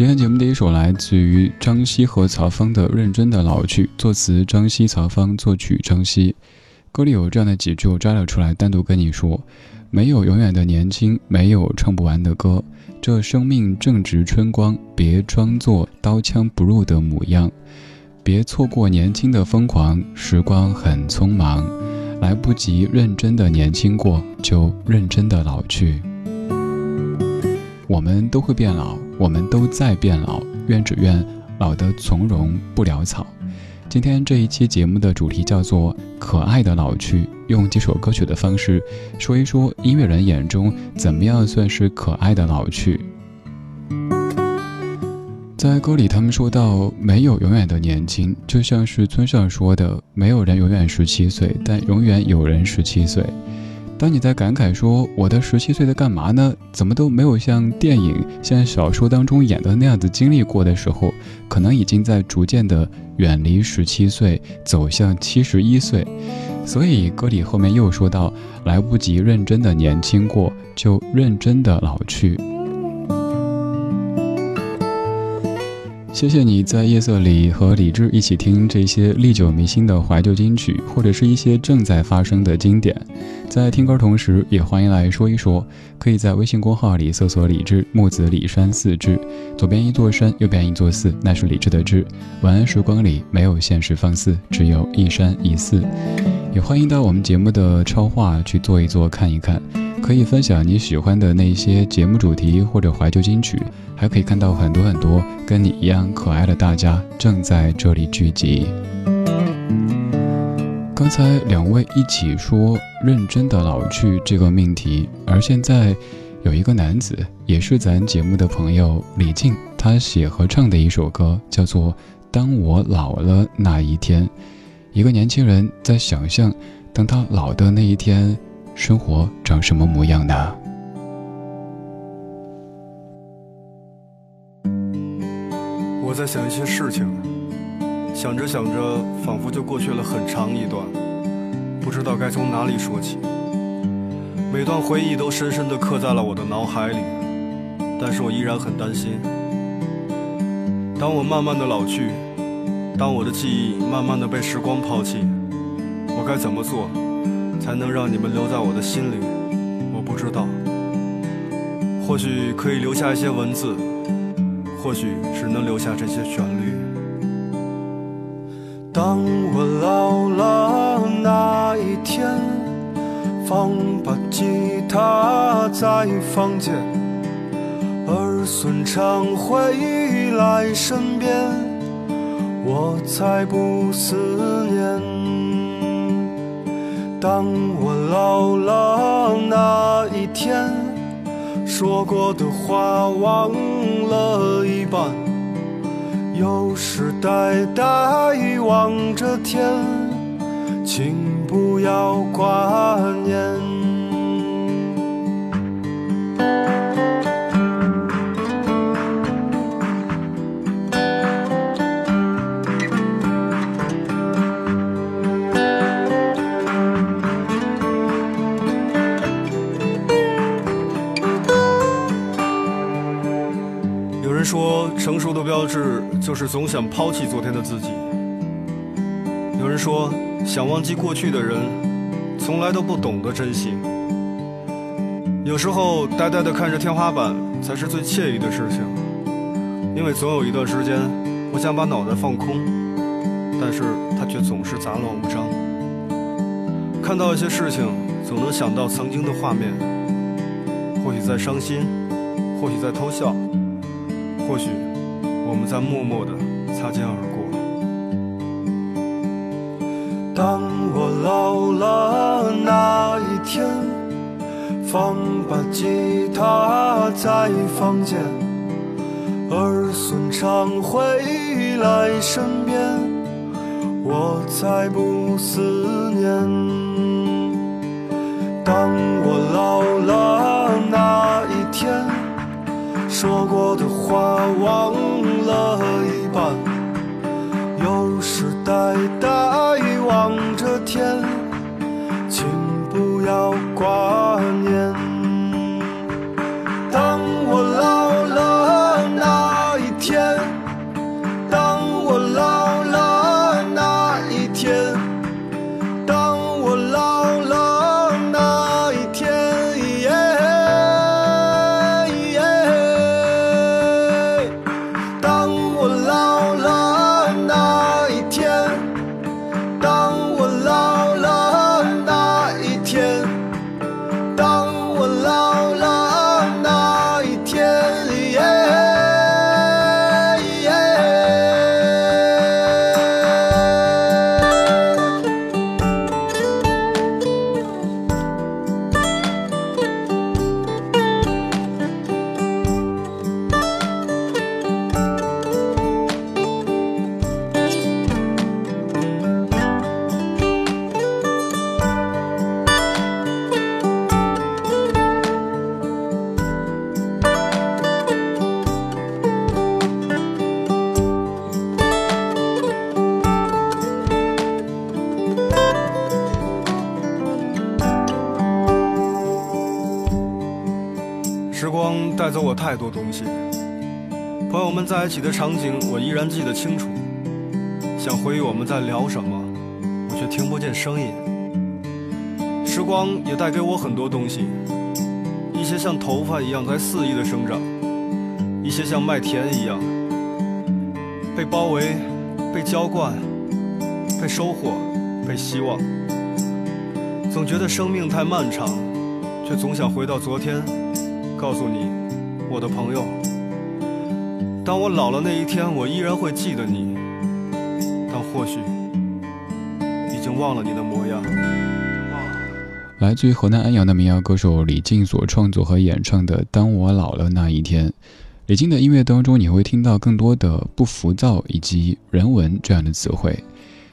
今天节目第一首来自于张希和曹芳的《认真的老去》，作词张希、曹芳，作曲张希。歌里有这样的几句，我摘了出来，单独跟你说：没有永远的年轻，没有唱不完的歌。这生命正值春光，别装作刀枪不入的模样，别错过年轻的疯狂。时光很匆忙，来不及认真的年轻过，就认真的老去。我们都会变老，我们都在变老，愿只愿老得从容不潦草。今天这一期节目的主题叫做“可爱的老去”，用几首歌曲的方式说一说音乐人眼中怎么样算是可爱的老去。在歌里，他们说到没有永远的年轻，就像是村上说的：“没有人永远十七岁，但永远有人十七岁。”当你在感慨说我的十七岁在干嘛呢？怎么都没有像电影、像小说当中演的那样子经历过的时候，可能已经在逐渐的远离十七岁，走向七十一岁。所以歌里后面又说到：来不及认真的年轻过，就认真的老去。谢谢你在夜色里和李志一起听这些历久弥新的怀旧金曲，或者是一些正在发生的经典。在听歌同时，也欢迎来说一说。可以在微信公号里搜索“李志木子李山四志”，左边一座山，右边一座寺，那是李志的志。晚安时光里没有现实放肆，只有一山一寺。也欢迎到我们节目的超话去做一做看一看，可以分享你喜欢的那些节目主题或者怀旧金曲。还可以看到很多很多跟你一样可爱的大家正在这里聚集。刚才两位一起说认真的老去这个命题，而现在有一个男子，也是咱节目的朋友李静，他写和唱的一首歌叫做《当我老了那一天》，一个年轻人在想象，当他老的那一天，生活长什么模样呢？我在想一些事情，想着想着，仿佛就过去了很长一段，不知道该从哪里说起。每段回忆都深深地刻在了我的脑海里，但是我依然很担心。当我慢慢的老去，当我的记忆慢慢的被时光抛弃，我该怎么做，才能让你们留在我的心里？我不知道。或许可以留下一些文字。或许只能留下这些旋律。当我老了那一天，放把吉他在房间，儿孙常回来身边，我才不思念。当我老了那一天。说过的话忘了一半，有时呆呆望着天，请不要挂念。就是总想抛弃昨天的自己。有人说，想忘记过去的人，从来都不懂得珍惜。有时候，呆呆地看着天花板才是最惬意的事情，因为总有一段时间，我想把脑袋放空，但是它却总是杂乱无章。看到一些事情，总能想到曾经的画面，或许在伤心，或许在偷笑，或许。我们在默默地擦肩而过。当我老了那一天，放把吉他在房间，儿孙常回来身边，我才不思念。当我老了，说过的话忘。了一半，有时呆呆望着天，请不要挂念。当我老东西。朋友们在一起的场景，我依然记得清楚。想回忆我们在聊什么，我却听不见声音。时光也带给我很多东西，一些像头发一样在肆意的生长，一些像麦田一样被包围、被浇灌、被收获、被希望。总觉得生命太漫长，却总想回到昨天，告诉你，我的朋友。当我老了那一天，我依然会记得你，但或许已经忘了你的模样。来自于河南安阳的民谣歌手李静所创作和演唱的《当我老了那一天》。李静的音乐当中，你会听到更多的不浮躁以及人文这样的词汇。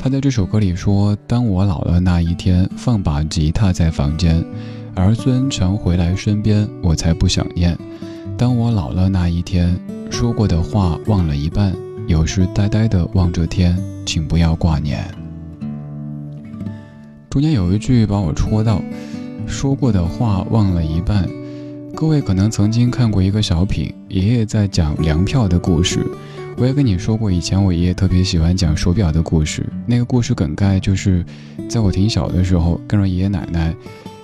他在这首歌里说：“当我老了那一天，放把吉他在房间，儿孙常回来身边，我才不想念。当我老了那一天。”说过的话忘了一半，有时呆呆地望着天，请不要挂念。中间有一句把我戳到，说过的话忘了一半。各位可能曾经看过一个小品，爷爷在讲粮票的故事。我也跟你说过，以前我爷爷特别喜欢讲手表的故事。那个故事梗概就是，在我挺小的时候，跟着爷爷奶奶，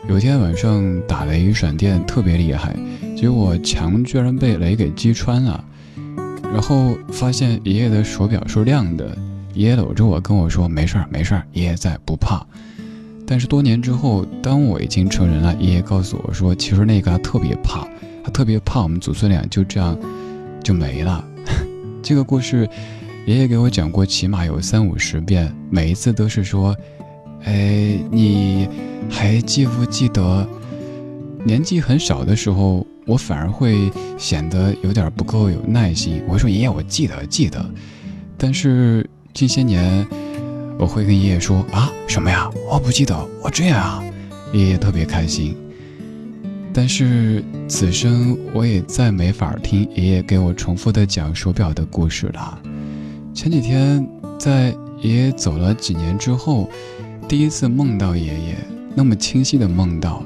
有天晚上打雷闪电特别厉害，结果墙居然被雷给击穿了。然后发现爷爷的手表是亮的，爷爷搂着我跟我说：“没事儿，没事儿，爷爷在，不怕。”但是多年之后，当我已经成人了，爷爷告诉我说：“其实那个他特别怕，他特别怕我们祖孙俩就这样就没了。”这个故事，爷爷给我讲过起码有三五十遍，每一次都是说：“哎，你还记不记得年纪很小的时候？”我反而会显得有点不够有耐心。我说：“爷爷，我记得记得。”但是近些年，我会跟爷爷说：“啊，什么呀？我不记得。”我这样啊，爷爷特别开心。但是此生我也再没法听爷爷给我重复的讲手表的故事了。前几天在爷爷走了几年之后，第一次梦到爷爷，那么清晰的梦到。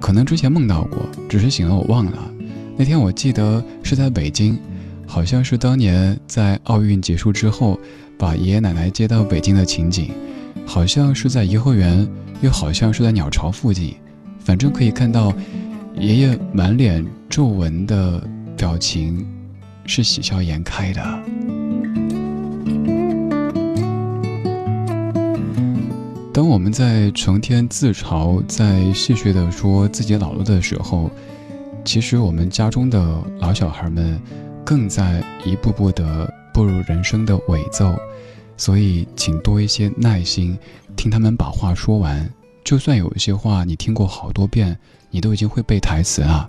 可能之前梦到过，只是醒了我忘了。那天我记得是在北京，好像是当年在奥运结束之后，把爷爷奶奶接到北京的情景，好像是在颐和园，又好像是在鸟巢附近，反正可以看到爷爷满脸皱纹的表情，是喜笑颜开的。当我们在成天自嘲、在戏谑的说自己老了的时候，其实我们家中的老小孩们，更在一步步的步入人生的尾奏。所以，请多一些耐心，听他们把话说完。就算有一些话你听过好多遍，你都已经会背台词了。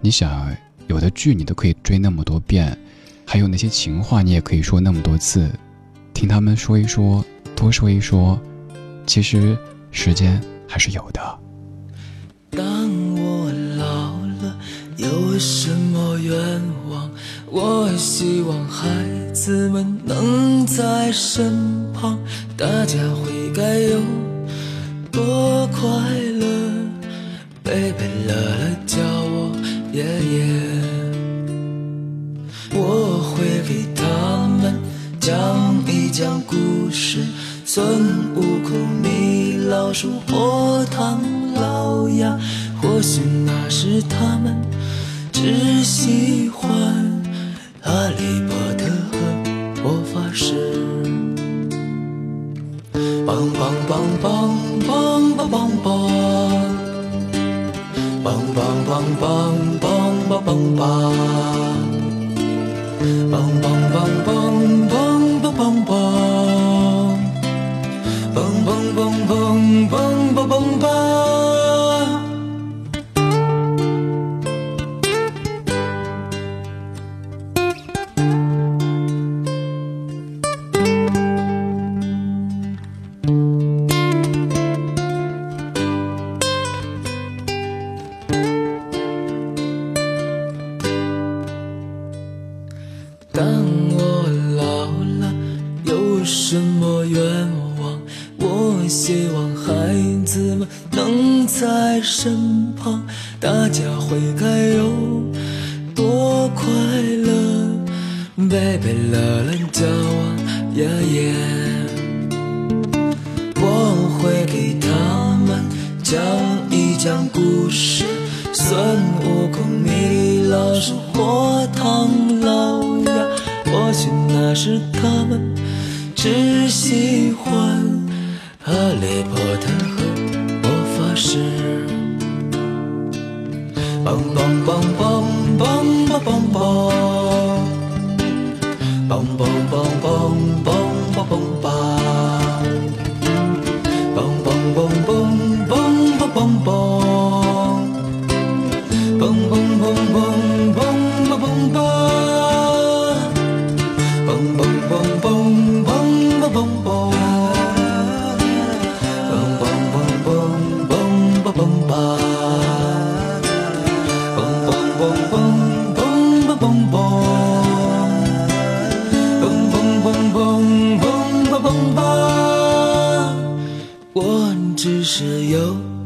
你想，有的剧你都可以追那么多遍，还有那些情话你也可以说那么多次。听他们说一说，多说一说。其实，时间还是有的。当我老了，有什么愿望？我希望孩子们能在身旁，大家会该有多快乐？贝贝乐乐叫我爷爷，我会给他们讲一讲故事。孙悟、老鼠、火唐老鸭，或许那时他们只喜欢哈利波特和魔法师。梆梆梆梆梆梆梆梆，梆梆梆梆梆梆梆梆，梆梆梆梆喜欢哈利波特和魔法师。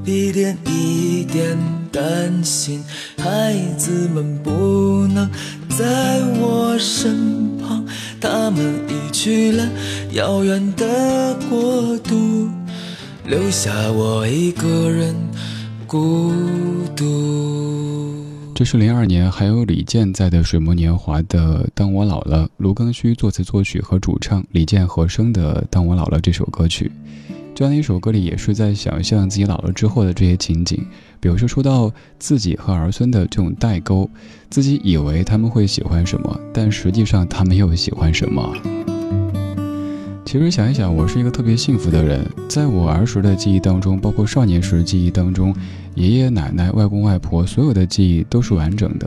一点一点担心孩子们不能在我身旁他们已去了遥远的国度，留下我一个人孤独。这是零二年还有李健在的《水木年华》的《当我老了》，卢庚戌作词作曲和主唱，李健和声的《当我老了》这首歌曲。这样的一首歌里，也是在想象自己老了之后的这些情景，比如说说到自己和儿孙的这种代沟，自己以为他们会喜欢什么，但实际上他们又喜欢什么。其实想一想，我是一个特别幸福的人，在我儿时的记忆当中，包括少年时记忆当中，爷爷奶奶、外公外婆所有的记忆都是完整的，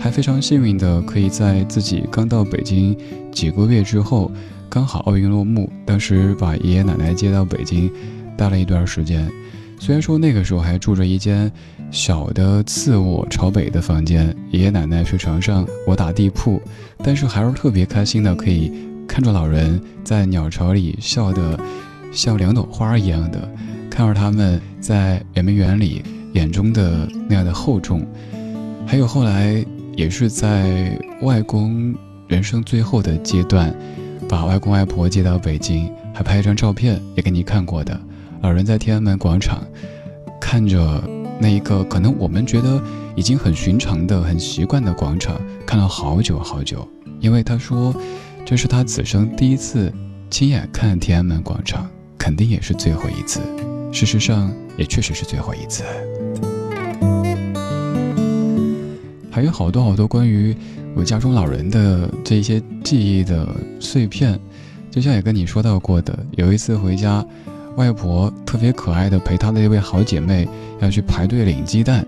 还非常幸运的可以在自己刚到北京几个月之后，刚好奥运落幕，当时把爷爷奶奶接到北京，待了一段时间。虽然说那个时候还住着一间小的次卧朝北的房间，爷爷奶奶睡床上，我打地铺，但是还是特别开心的可以。看着老人在鸟巢里笑得像两朵花一样的，看着他们在圆明园里眼中的那样的厚重，还有后来也是在外公人生最后的阶段，把外公外婆接到北京，还拍一张照片也给你看过的。老人在天安门广场看着那一个可能我们觉得已经很寻常的、很习惯的广场，看了好久好久，因为他说。这是他此生第一次亲眼看天安门广场，肯定也是最后一次。事实上，也确实是最后一次。还有好多好多关于我家中老人的这些记忆的碎片，就像也跟你说到过的，有一次回家，外婆特别可爱的陪她的一位好姐妹要去排队领鸡蛋。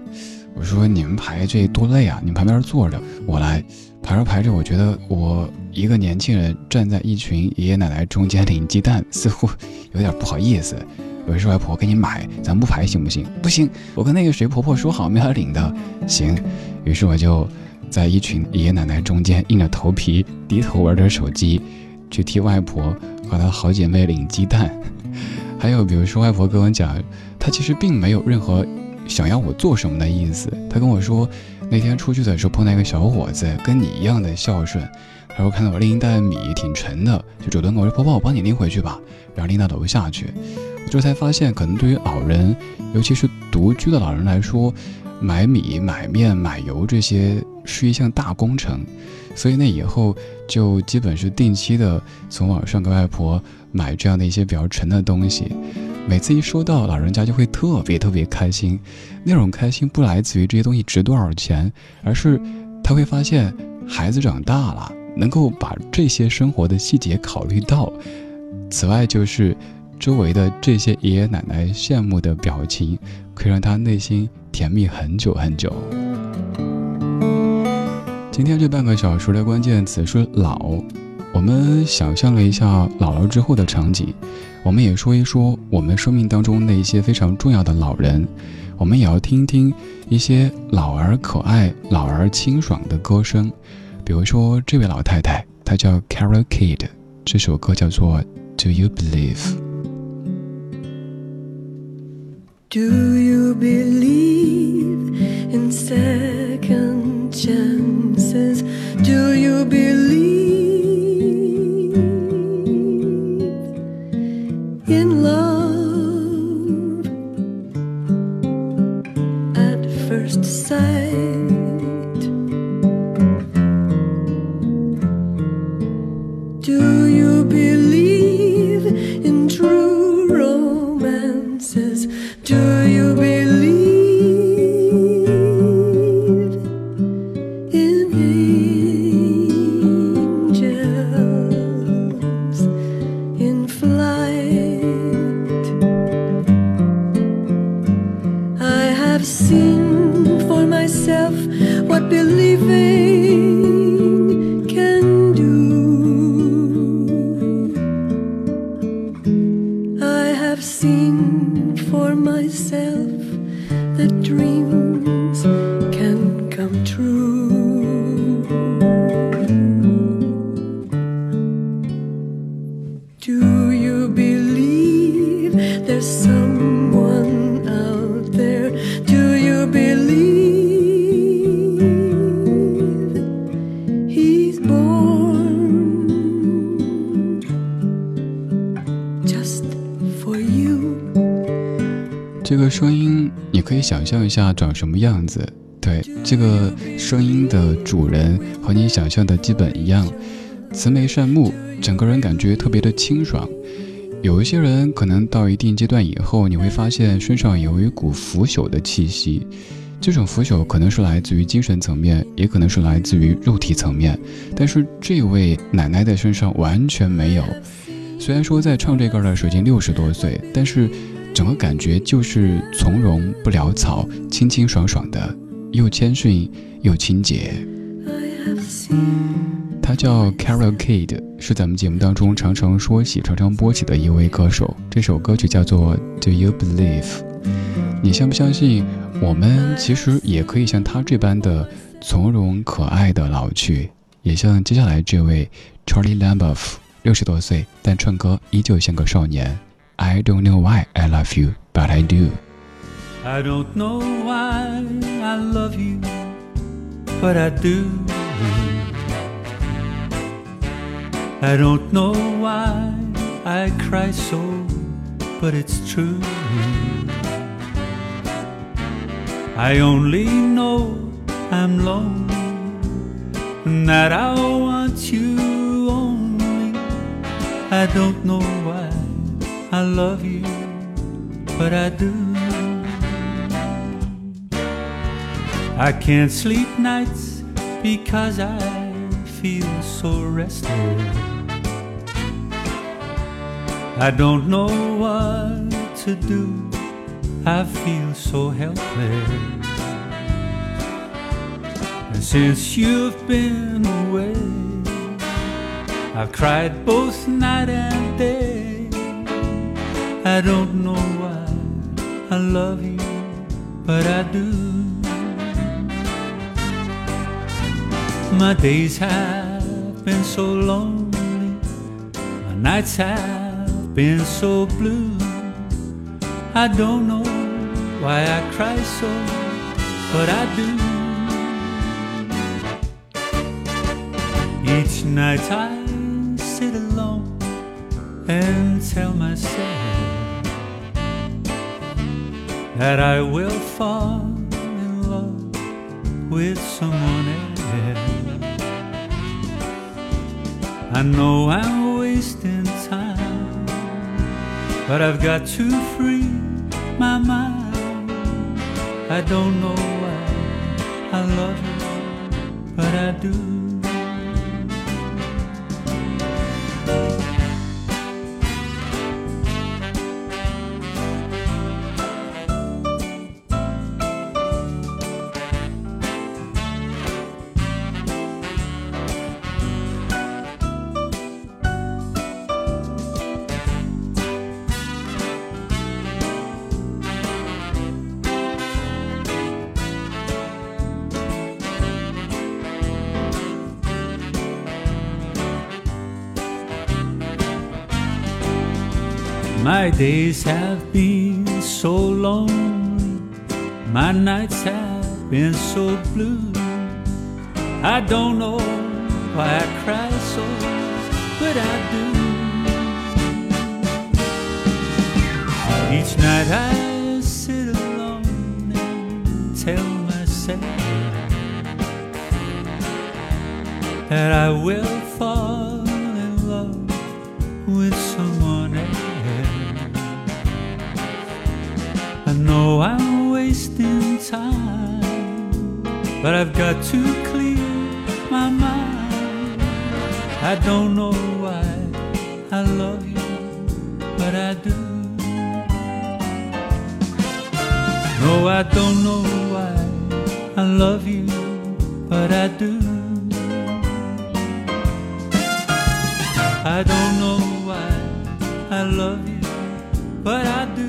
我说：“你们排这多累啊！你旁边坐着，我来。”排着排着，我觉得我一个年轻人站在一群爷爷奶奶中间领鸡蛋，似乎有点不好意思。我说外婆给你买，咱不排行不行？不行，我跟那个谁婆婆说好，没法领的。行，于是我就在一群爷爷奶奶中间硬着头皮低头玩着手机，去替外婆和她好姐妹领鸡蛋。还有比如说外婆跟我讲，她其实并没有任何想要我做什么的意思，她跟我说。那天出去的时候碰到一个小伙子，跟你一样的孝顺，然后看到我拎一袋米挺沉的，就主动跟我说：“婆婆，我帮你拎回去吧。”然后拎到楼下去。我这才发现，可能对于老人，尤其是独居的老人来说，买米、买面、买油这些是一项大工程。所以那以后就基本是定期的从网上给外婆买这样的一些比较沉的东西。每次一收到，老人家就会特别特别开心。那种开心不来自于这些东西值多少钱，而是他会发现孩子长大了，能够把这些生活的细节考虑到。此外，就是周围的这些爷爷奶奶羡慕的表情，可以让他内心甜蜜很久很久。今天这半个小时的关键词是老。我们想象了一下老了之后的场景，我们也说一说我们生命当中那些非常重要的老人，我们也要听听一些老而可爱、老而清爽的歌声。比如说这位老太太，她叫 Carol Kid，这首歌叫做 Do You Believe？Believe？Do you believe in second chances. Do you believe 想象一下长什么样子。对，这个声音的主人和你想象的基本一样，慈眉善目，整个人感觉特别的清爽。有一些人可能到一定阶段以后，你会发现身上有一股腐朽的气息，这种腐朽可能是来自于精神层面，也可能是来自于肉体层面。但是这位奶奶的身上完全没有。虽然说在唱这歌的时候已经六十多岁，但是整个感觉就是从容不潦草、清清爽爽的，又谦逊又清洁。他叫 Carol Kid，是咱们节目当中常常说起、常常播起的一位歌手。这首歌曲叫做《Do You Believe》。你相不相信，我们其实也可以像他这般的从容可爱的老去，也像接下来这位 Charlie Lamboff，六十多岁，但唱歌依旧像个少年。I don't know why I love you, but I do。I don't know why I love you, but I do. I don't know why I cry so, but it's true. I only know I'm lonely and that I want you only. I don't know why I love you, but I do. I can't sleep nights because I feel so restless. I don't know what to do. I feel so helpless. And since you've been away, I've cried both night and day. I don't know why I love you, but I do. My days have been so lonely, my nights have been so blue. I don't know why I cry so, but I do. Each night I sit alone and tell myself that I will fall in love with someone else. I know I'm wasting time, but I've got to free my mind. I don't know why I love you, but I do. My days have been so lonely, my nights have been so blue. I don't know why I cry so, but I do. Each night I sit alone and tell myself that I will fall I'm wasting time, but I've got to clear my mind. I don't know why I love you, but I do. No, I don't know why I love you, but I do. I don't know why I love you, but I do.